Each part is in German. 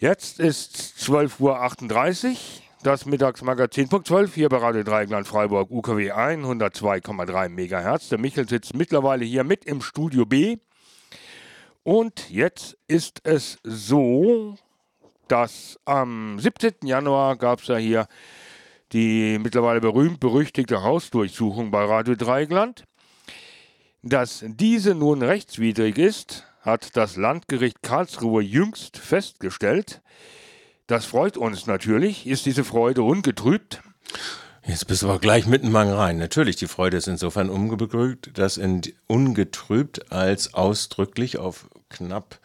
Jetzt ist 12.38 Uhr, das Mittagsmagazin Punkt 12 hier bei Radio Dreieckland Freiburg, UKW 102,3 MHz. Der Michel sitzt mittlerweile hier mit im Studio B. Und jetzt ist es so, dass am 17. Januar gab es ja hier die mittlerweile berühmt-berüchtigte Hausdurchsuchung bei Radio Dreieckland. Dass diese nun rechtswidrig ist, hat das Landgericht Karlsruhe jüngst festgestellt. Das freut uns natürlich. Ist diese Freude ungetrübt? Jetzt bist du aber gleich mitten mal rein. Natürlich, die Freude ist insofern ungetrübt, dass in, ungetrübt als ausdrücklich auf knapp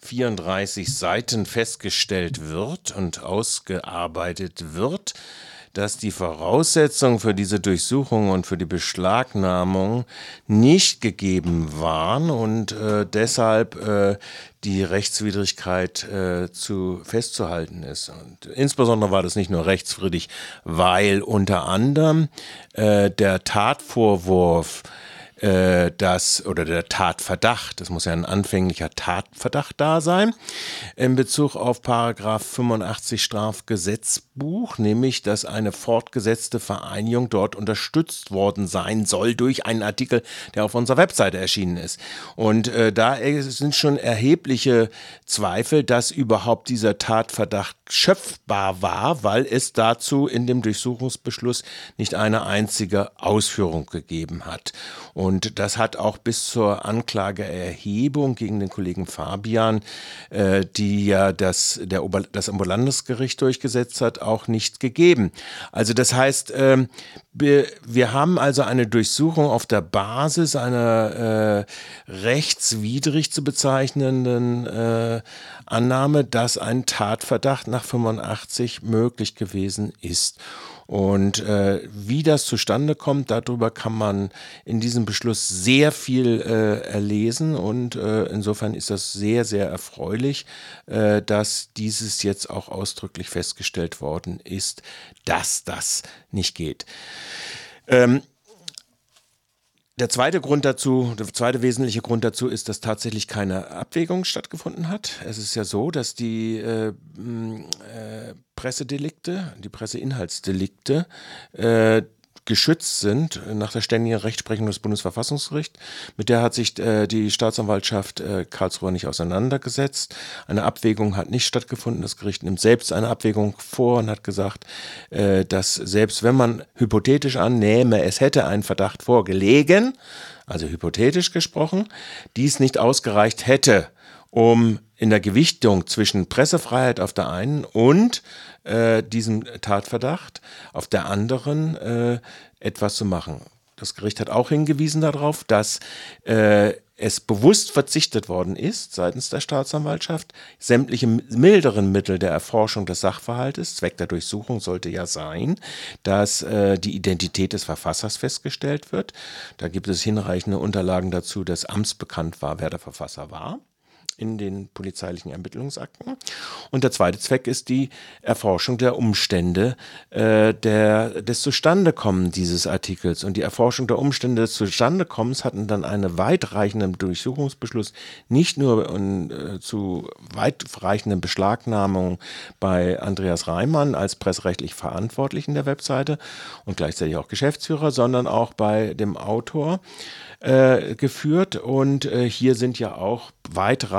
34 Seiten festgestellt wird und ausgearbeitet wird, dass die Voraussetzungen für diese Durchsuchung und für die Beschlagnahmung nicht gegeben waren und äh, deshalb äh, die Rechtswidrigkeit äh, zu festzuhalten ist. Und insbesondere war das nicht nur rechtswidrig, weil unter anderem äh, der Tatvorwurf äh, das oder der Tatverdacht, das muss ja ein anfänglicher Tatverdacht da sein, in Bezug auf Paragraph 85 Strafgesetzbuch, nämlich, dass eine fortgesetzte Vereinigung dort unterstützt worden sein soll durch einen Artikel, der auf unserer Webseite erschienen ist. Und äh, da sind schon erhebliche Zweifel, dass überhaupt dieser Tatverdacht schöpfbar war, weil es dazu in dem Durchsuchungsbeschluss nicht eine einzige Ausführung gegeben hat. Und das hat auch bis zur Anklageerhebung gegen den Kollegen Fabian, äh, die ja das, der Ober, das Oberlandesgericht durchgesetzt hat, auch nicht gegeben. Also das heißt, äh, wir, wir, haben also eine Durchsuchung auf der Basis einer äh, rechtswidrig zu bezeichnenden äh, Annahme, dass ein Tatverdacht nach 85 möglich gewesen ist. Und äh, wie das zustande kommt, darüber kann man in diesem Beschluss sehr viel äh, erlesen. Und äh, insofern ist das sehr, sehr erfreulich, äh, dass dieses jetzt auch ausdrücklich festgestellt worden ist, dass das nicht geht. Ähm, der zweite Grund dazu, der zweite wesentliche Grund dazu ist, dass tatsächlich keine Abwägung stattgefunden hat. Es ist ja so, dass die äh, äh, Pressedelikte, die Presseinhaltsdelikte, äh, geschützt sind nach der ständigen Rechtsprechung des Bundesverfassungsgerichts. Mit der hat sich äh, die Staatsanwaltschaft äh, Karlsruhe nicht auseinandergesetzt. Eine Abwägung hat nicht stattgefunden. Das Gericht nimmt selbst eine Abwägung vor und hat gesagt, äh, dass selbst wenn man hypothetisch annehme, es hätte ein Verdacht vorgelegen, also hypothetisch gesprochen, dies nicht ausgereicht hätte, um in der Gewichtung zwischen Pressefreiheit auf der einen und äh, diesem Tatverdacht auf der anderen äh, etwas zu machen. Das Gericht hat auch hingewiesen darauf, dass äh, es bewusst verzichtet worden ist seitens der Staatsanwaltschaft, sämtliche milderen Mittel der Erforschung des Sachverhaltes, Zweck der Durchsuchung sollte ja sein, dass äh, die Identität des Verfassers festgestellt wird. Da gibt es hinreichende Unterlagen dazu, dass amtsbekannt war, wer der Verfasser war in den polizeilichen Ermittlungsakten. Und der zweite Zweck ist die Erforschung der Umstände äh, der, des Zustandekommen dieses Artikels. Und die Erforschung der Umstände des Zustandekommens hatten dann einen weitreichenden Durchsuchungsbeschluss, nicht nur äh, zu weitreichenden Beschlagnahmungen bei Andreas Reimann als pressrechtlich Verantwortlichen der Webseite und gleichzeitig auch Geschäftsführer, sondern auch bei dem Autor äh, geführt. Und äh, hier sind ja auch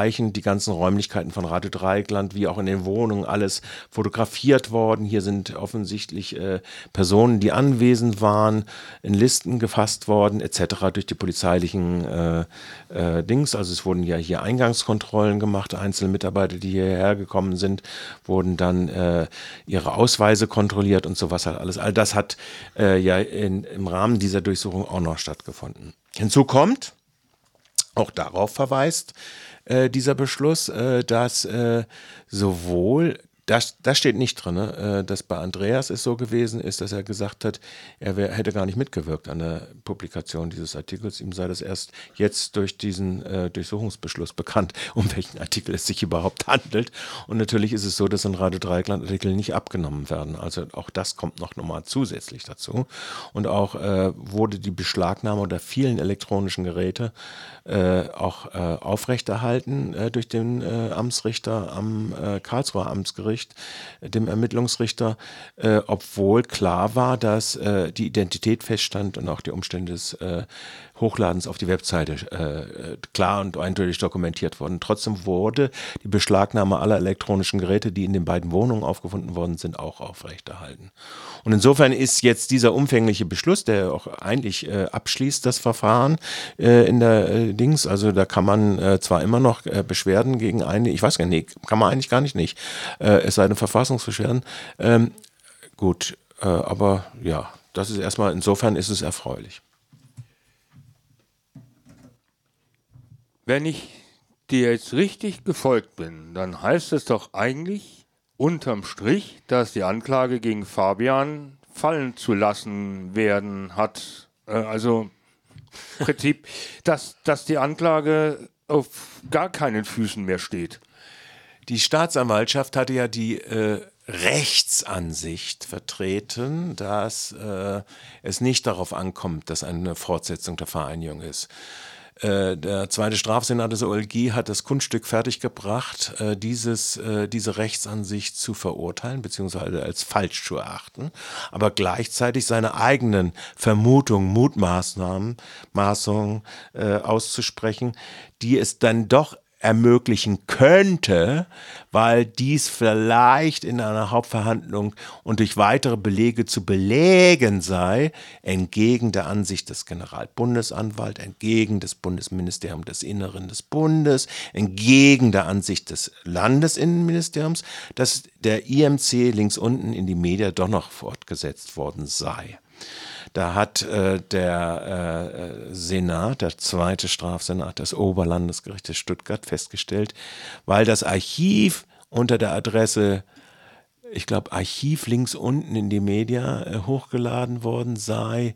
weitreichend die ganzen Räumlichkeiten von Radio Dreieckland, wie auch in den Wohnungen, alles fotografiert worden. Hier sind offensichtlich äh, Personen, die anwesend waren, in Listen gefasst worden, etc. durch die polizeilichen äh, äh, Dings. Also es wurden ja hier Eingangskontrollen gemacht. Einzelne Mitarbeiter, die hierher gekommen sind, wurden dann äh, ihre Ausweise kontrolliert und sowas halt alles. All das hat äh, ja in, im Rahmen dieser Durchsuchung auch noch stattgefunden. Hinzu kommt, auch darauf verweist äh, dieser Beschluss, äh, dass äh, sowohl Das, das steht nicht drin. Ne? Äh, dass bei Andreas es so gewesen ist, dass er gesagt hat, er wär, hätte gar nicht mitgewirkt an der Publikation dieses Artikels. Ihm sei das erst jetzt durch diesen äh, Durchsuchungsbeschluss bekannt, um welchen Artikel es sich überhaupt handelt. Und natürlich ist es so, dass in Radio Dreieckland Artikel nicht abgenommen werden. Also auch das kommt noch nochmal zusätzlich dazu. Und auch äh, wurde die Beschlagnahme der vielen elektronischen Geräte äh, auch äh, aufrechterhalten äh, durch den Amtsrichter am Karlsruher Amtsgericht, dem Ermittlungsrichter, äh, obwohl klar war, dass die Identität feststand und auch die Umstände des Hochladens auf die Webseite äh, klar und eindeutig dokumentiert worden. Trotzdem wurde die Beschlagnahme aller elektronischen Geräte, die in den beiden Wohnungen aufgefunden worden sind, auch aufrechterhalten. Und insofern ist jetzt dieser umfängliche Beschluss, der auch eigentlich äh, abschließt das Verfahren äh, in der äh, Dings, also da kann man äh, zwar immer noch äh, Beschwerden gegen eine, ich weiß gar nicht, nee, kann man eigentlich gar nicht nicht, es sei denn Verfassungsbeschwerden. Ähm, gut, aber ja, das ist erstmal, insofern ist es erfreulich. Wenn ich dir jetzt richtig gefolgt bin, dann heißt es doch eigentlich unterm Strich, dass die Anklage gegen Fabian fallen zu lassen werden hat. Äh, also im Prinzip, dass, dass die Anklage auf gar keinen Füßen mehr steht. Die Staatsanwaltschaft hatte ja die äh, Rechtsansicht vertreten, dass äh, es nicht darauf ankommt, dass eine Fortsetzung der Vereinigung ist. Äh, der zweite Strafsenat des OLG hat das Kunststück fertiggebracht, äh, dieses, äh, diese Rechtsansicht zu verurteilen, beziehungsweise als falsch zu erachten, aber gleichzeitig seine eigenen Vermutungen, Mutmaßnahmen, Maßungen auszusprechen, die es dann doch ermöglichen könnte, weil dies vielleicht in einer Hauptverhandlung und durch weitere Belege zu belegen sei, entgegen der Ansicht des Generalbundesanwalts, entgegen des Bundesministeriums des Inneren des Bundes, entgegen der Ansicht des Landesinnenministeriums, dass der IMC links unten in die Media doch noch fortgesetzt worden sei. Da hat äh, der äh, Senat, der zweite Strafsenat des Oberlandesgerichtes Stuttgart festgestellt, weil das Archiv unter der Adresse ich glaube, Archiv links unten in die Media äh, hochgeladen worden sei.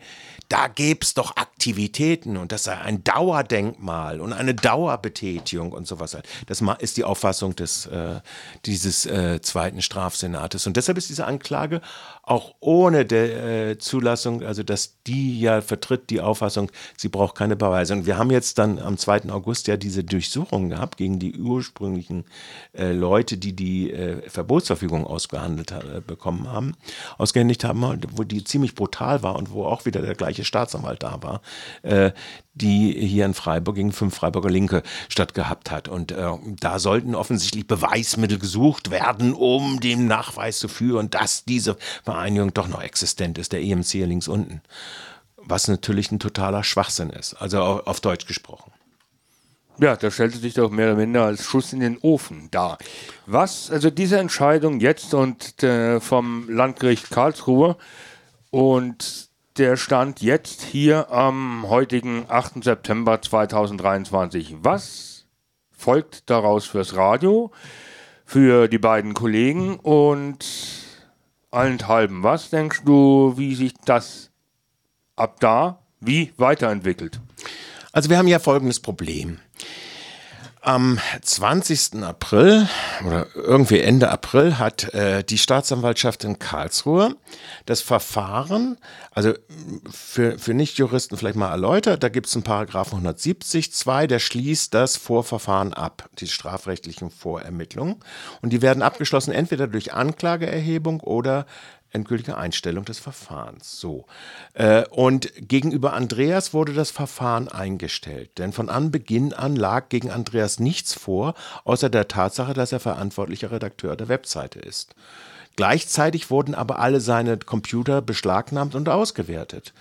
Da gäbe es doch Aktivitäten und das sei ein Dauerdenkmal und eine Dauerbetätigung und sowas. Das ist die Auffassung des, äh, dieses äh, zweiten Strafsenates. Und deshalb ist diese Anklage auch ohne der äh, Zulassung, also dass die ja vertritt die Auffassung, sie braucht keine Beweise. Und wir haben jetzt dann am 2. August ja diese Durchsuchung gehabt gegen die ursprünglichen äh, Leute, die die äh, Verbotsverfügung ausgehandelt äh, bekommen haben, ausgehändigt haben, wo die ziemlich brutal war und wo auch wieder der gleiche Staatsanwalt da war. Äh, die hier in Freiburg gegen fünf Freiburger Linke stattgehabt hat. Und äh, da sollten offensichtlich Beweismittel gesucht werden, um den Nachweis zu führen, dass diese Vereinigung doch noch existent ist, der EMC hier links unten. Was natürlich ein totaler Schwachsinn ist, also auf Deutsch gesprochen. Ja, das stellte sich doch mehr oder minder als Schuss in den Ofen dar. Was, also diese Entscheidung jetzt und äh, vom Landgericht Karlsruhe und der Stand jetzt hier am heutigen 8. September 2023. Was folgt daraus fürs Radio, für die beiden Kollegen und allenthalben? Was denkst du, wie sich das ab da wie weiterentwickelt? Also wir haben ja folgendes Problem. Am 20. April oder irgendwie Ende April hat äh, die Staatsanwaltschaft in Karlsruhe das Verfahren, also für, für Nichtjuristen vielleicht mal erläutert, da gibt es einen Paragraphen 170 2, der schließt das Vorverfahren ab, die strafrechtlichen Vorermittlungen. Und die werden abgeschlossen entweder durch Anklageerhebung oder endgültige Einstellung des Verfahrens. So. Äh, und gegenüber Andreas wurde das Verfahren eingestellt, denn von Anbeginn an lag gegen Andreas nichts vor, außer der Tatsache, dass er verantwortlicher Redakteur der Webseite ist. Gleichzeitig wurden aber alle seine Computer beschlagnahmt und ausgewertet,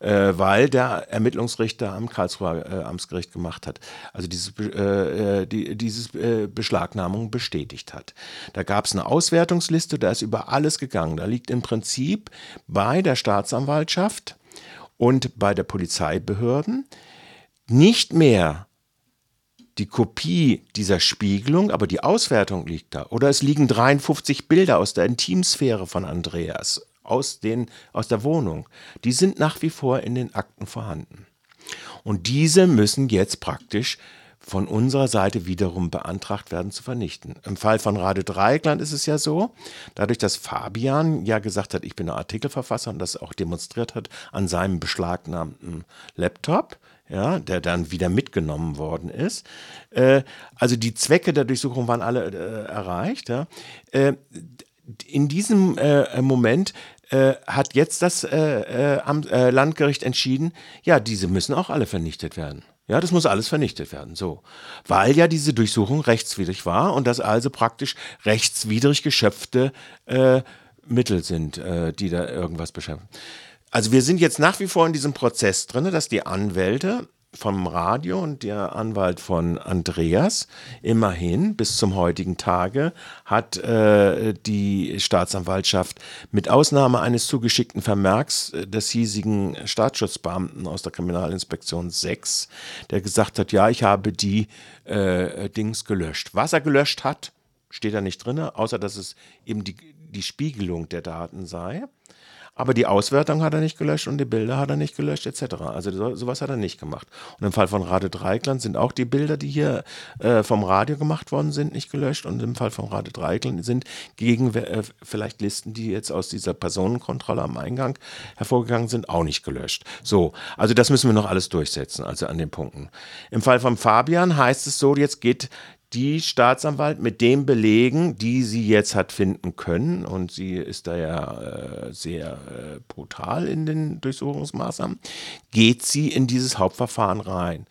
äh, weil der Ermittlungsrichter am Karlsruher äh, Amtsgericht gemacht hat, also diese, äh, die, diese äh, Beschlagnahmung bestätigt hat. Da gab es eine Auswertungsliste, da ist über alles gegangen. Da liegt im Prinzip bei der Staatsanwaltschaft und bei der Polizeibehörden nicht mehr die Kopie dieser Spiegelung, aber die Auswertung liegt da. Oder es liegen 53 Bilder aus der Intimsphäre von Andreas, aus, den, aus der Wohnung. Die sind nach wie vor in den Akten vorhanden. Und diese müssen jetzt praktisch von unserer Seite wiederum beantragt werden zu vernichten. Im Fall von Rade Dreieckland ist es ja so, dadurch, dass Fabian ja gesagt hat, ich bin ein Artikelverfasser und das auch demonstriert hat an seinem beschlagnahmten Laptop, ja, der dann wieder mitgenommen worden ist. Äh, also die Zwecke der Durchsuchung waren alle äh, erreicht. Ja. Äh, in diesem äh, Moment äh, hat jetzt das äh, Landgericht entschieden, ja, diese müssen auch alle vernichtet werden. Ja, das muss alles vernichtet werden, so. Weil ja diese Durchsuchung rechtswidrig war und das also praktisch rechtswidrig geschöpfte äh, Mittel sind, äh, die da irgendwas beschäftigen. Also wir sind jetzt nach wie vor in diesem Prozess drin, dass die Anwälte vom Radio und der Anwalt von Andreas. Immerhin, bis zum heutigen Tage hat äh, die Staatsanwaltschaft mit Ausnahme eines zugeschickten Vermerks äh, des hiesigen Staatsschutzbeamten aus der Kriminalinspektion 6, der gesagt hat, ja, ich habe die äh, Dings gelöscht. Was er gelöscht hat, steht da nicht drin, außer dass es eben die, die Spiegelung der Daten sei. Aber die Auswertung hat er nicht gelöscht und die Bilder hat er nicht gelöscht, etc. Also so, sowas hat er nicht gemacht. Und im Fall von Radio Dreikland sind auch die Bilder, die hier äh, vom Radio gemacht worden sind, nicht gelöscht. Und im Fall von Radio Dreikland sind gegen äh, vielleicht Listen, die jetzt aus dieser Personenkontrolle am Eingang hervorgegangen sind, auch nicht gelöscht. So, also das müssen wir noch alles durchsetzen, also an den Punkten. Im Fall von Fabian heißt es so, jetzt geht die Staatsanwalt mit den Belegen, die sie jetzt hat finden können, und sie ist da ja äh, sehr äh, brutal in den Durchsuchungsmaßnahmen, geht sie in dieses Hauptverfahren rein.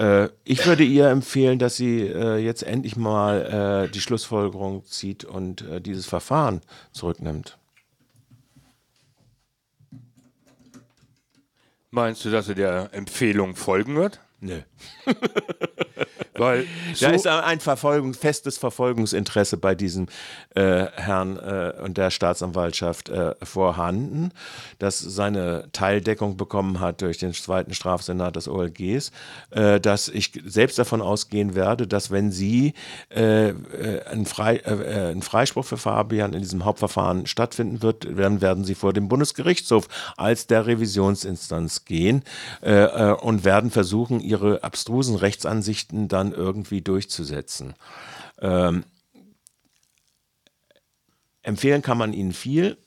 Äh, ich würde ihr empfehlen, dass sie äh, jetzt endlich mal äh, die Schlussfolgerung zieht und dieses Verfahren zurücknimmt. Meinst du, dass sie der Empfehlung folgen wird? Nö. Weil so da ist ein Verfolgung, festes Verfolgungsinteresse bei diesem äh, Herrn äh, und der Staatsanwaltschaft äh, vorhanden, das seine Teildeckung bekommen hat durch den zweiten Strafsenat des OLGs, äh, dass ich selbst davon ausgehen werde, dass wenn Sie äh, äh, ein, Frei, ein Freispruch für Fabian in diesem Hauptverfahren stattfinden wird, dann werden Sie vor dem Bundesgerichtshof als der Revisionsinstanz gehen und werden versuchen, Ihre abstrusen Rechtsansichten dann irgendwie durchzusetzen. Ähm, empfehlen kann man ihnen viel.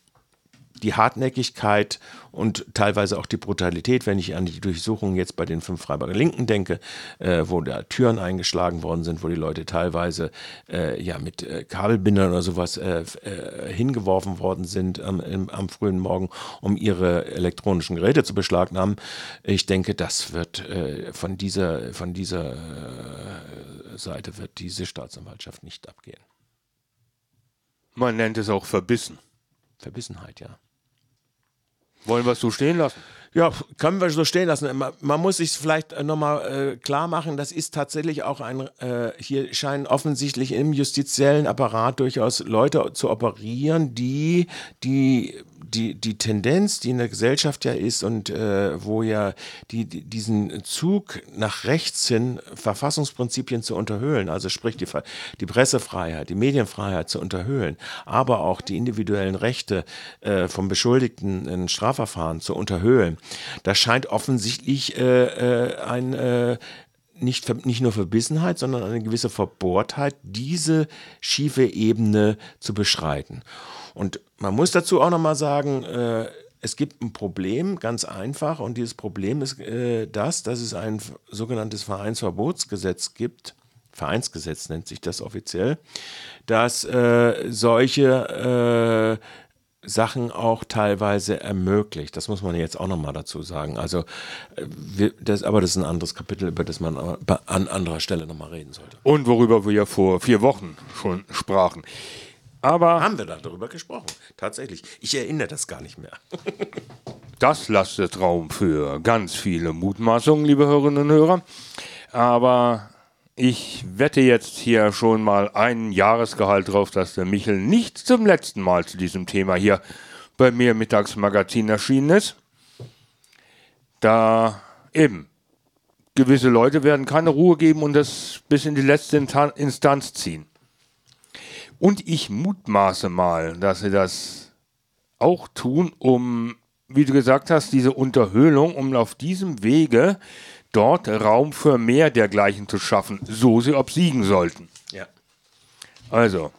Die Hartnäckigkeit und teilweise auch die Brutalität, wenn ich an die Durchsuchungen jetzt bei den fünf Freiburger Linken denke, äh, wo da Türen eingeschlagen worden sind, wo die Leute teilweise äh, ja mit äh, Kabelbindern oder sowas äh, äh, hingeworfen worden sind am, im, am, frühen Morgen, um ihre elektronischen Geräte zu beschlagnahmen. Ich denke, das wird äh, von dieser, von dieser Seite wird diese Staatsanwaltschaft nicht abgehen. Man nennt es auch Verbissen. Verbissenheit, ja. Wollen wir es so stehen lassen? Ja, können wir so stehen lassen. Man, man muss sich vielleicht nochmal äh, klar machen, das ist tatsächlich auch ein, äh, hier scheinen offensichtlich im justiziellen Apparat durchaus Leute zu operieren, die die die, die Tendenz, die in der Gesellschaft ja ist und äh, wo ja die, die, diesen Zug nach rechts hin Verfassungsprinzipien zu unterhöhlen, also sprich die, die Pressefreiheit, die Medienfreiheit zu unterhöhlen, aber auch die individuellen Rechte äh, vom Beschuldigten in Strafverfahren zu unterhöhlen, da scheint offensichtlich äh, äh ein äh, nicht, nicht nur Verbissenheit, sondern eine gewisse Verbohrtheit, diese schiefe Ebene zu beschreiten. Und man muss dazu auch nochmal sagen, äh, es gibt ein Problem, ganz einfach, und dieses Problem ist äh, das, dass es ein sogenanntes Vereinsverbotsgesetz gibt. Vereinsgesetz nennt sich das offiziell, dass äh, solche äh, Sachen auch teilweise ermöglicht. Das muss man jetzt auch nochmal dazu sagen. Also, äh, wir, das, aber das ist ein anderes Kapitel, über das man an anderer Stelle nochmal reden sollte. Und worüber wir ja vor vier Wochen schon sprachen. Aber haben wir da darüber gesprochen? Tatsächlich. Ich erinnere das gar nicht mehr. das lastet Raum für ganz viele Mutmaßungen, liebe Hörerinnen und Hörer. Aber ich wette jetzt hier schon mal ein Jahresgehalt drauf, dass der Michel nicht zum letzten Mal zu diesem Thema hier bei mir im Mittagsmagazin erschienen ist. Da eben gewisse Leute werden keine Ruhe geben und das bis in die letzte Instanz ziehen. Und ich mutmaße mal, dass sie das auch tun, um, wie du gesagt hast, diese Unterhöhlung, um auf diesem Wege dort Raum für mehr dergleichen zu schaffen, so sie obsiegen sollten. Ja. Also,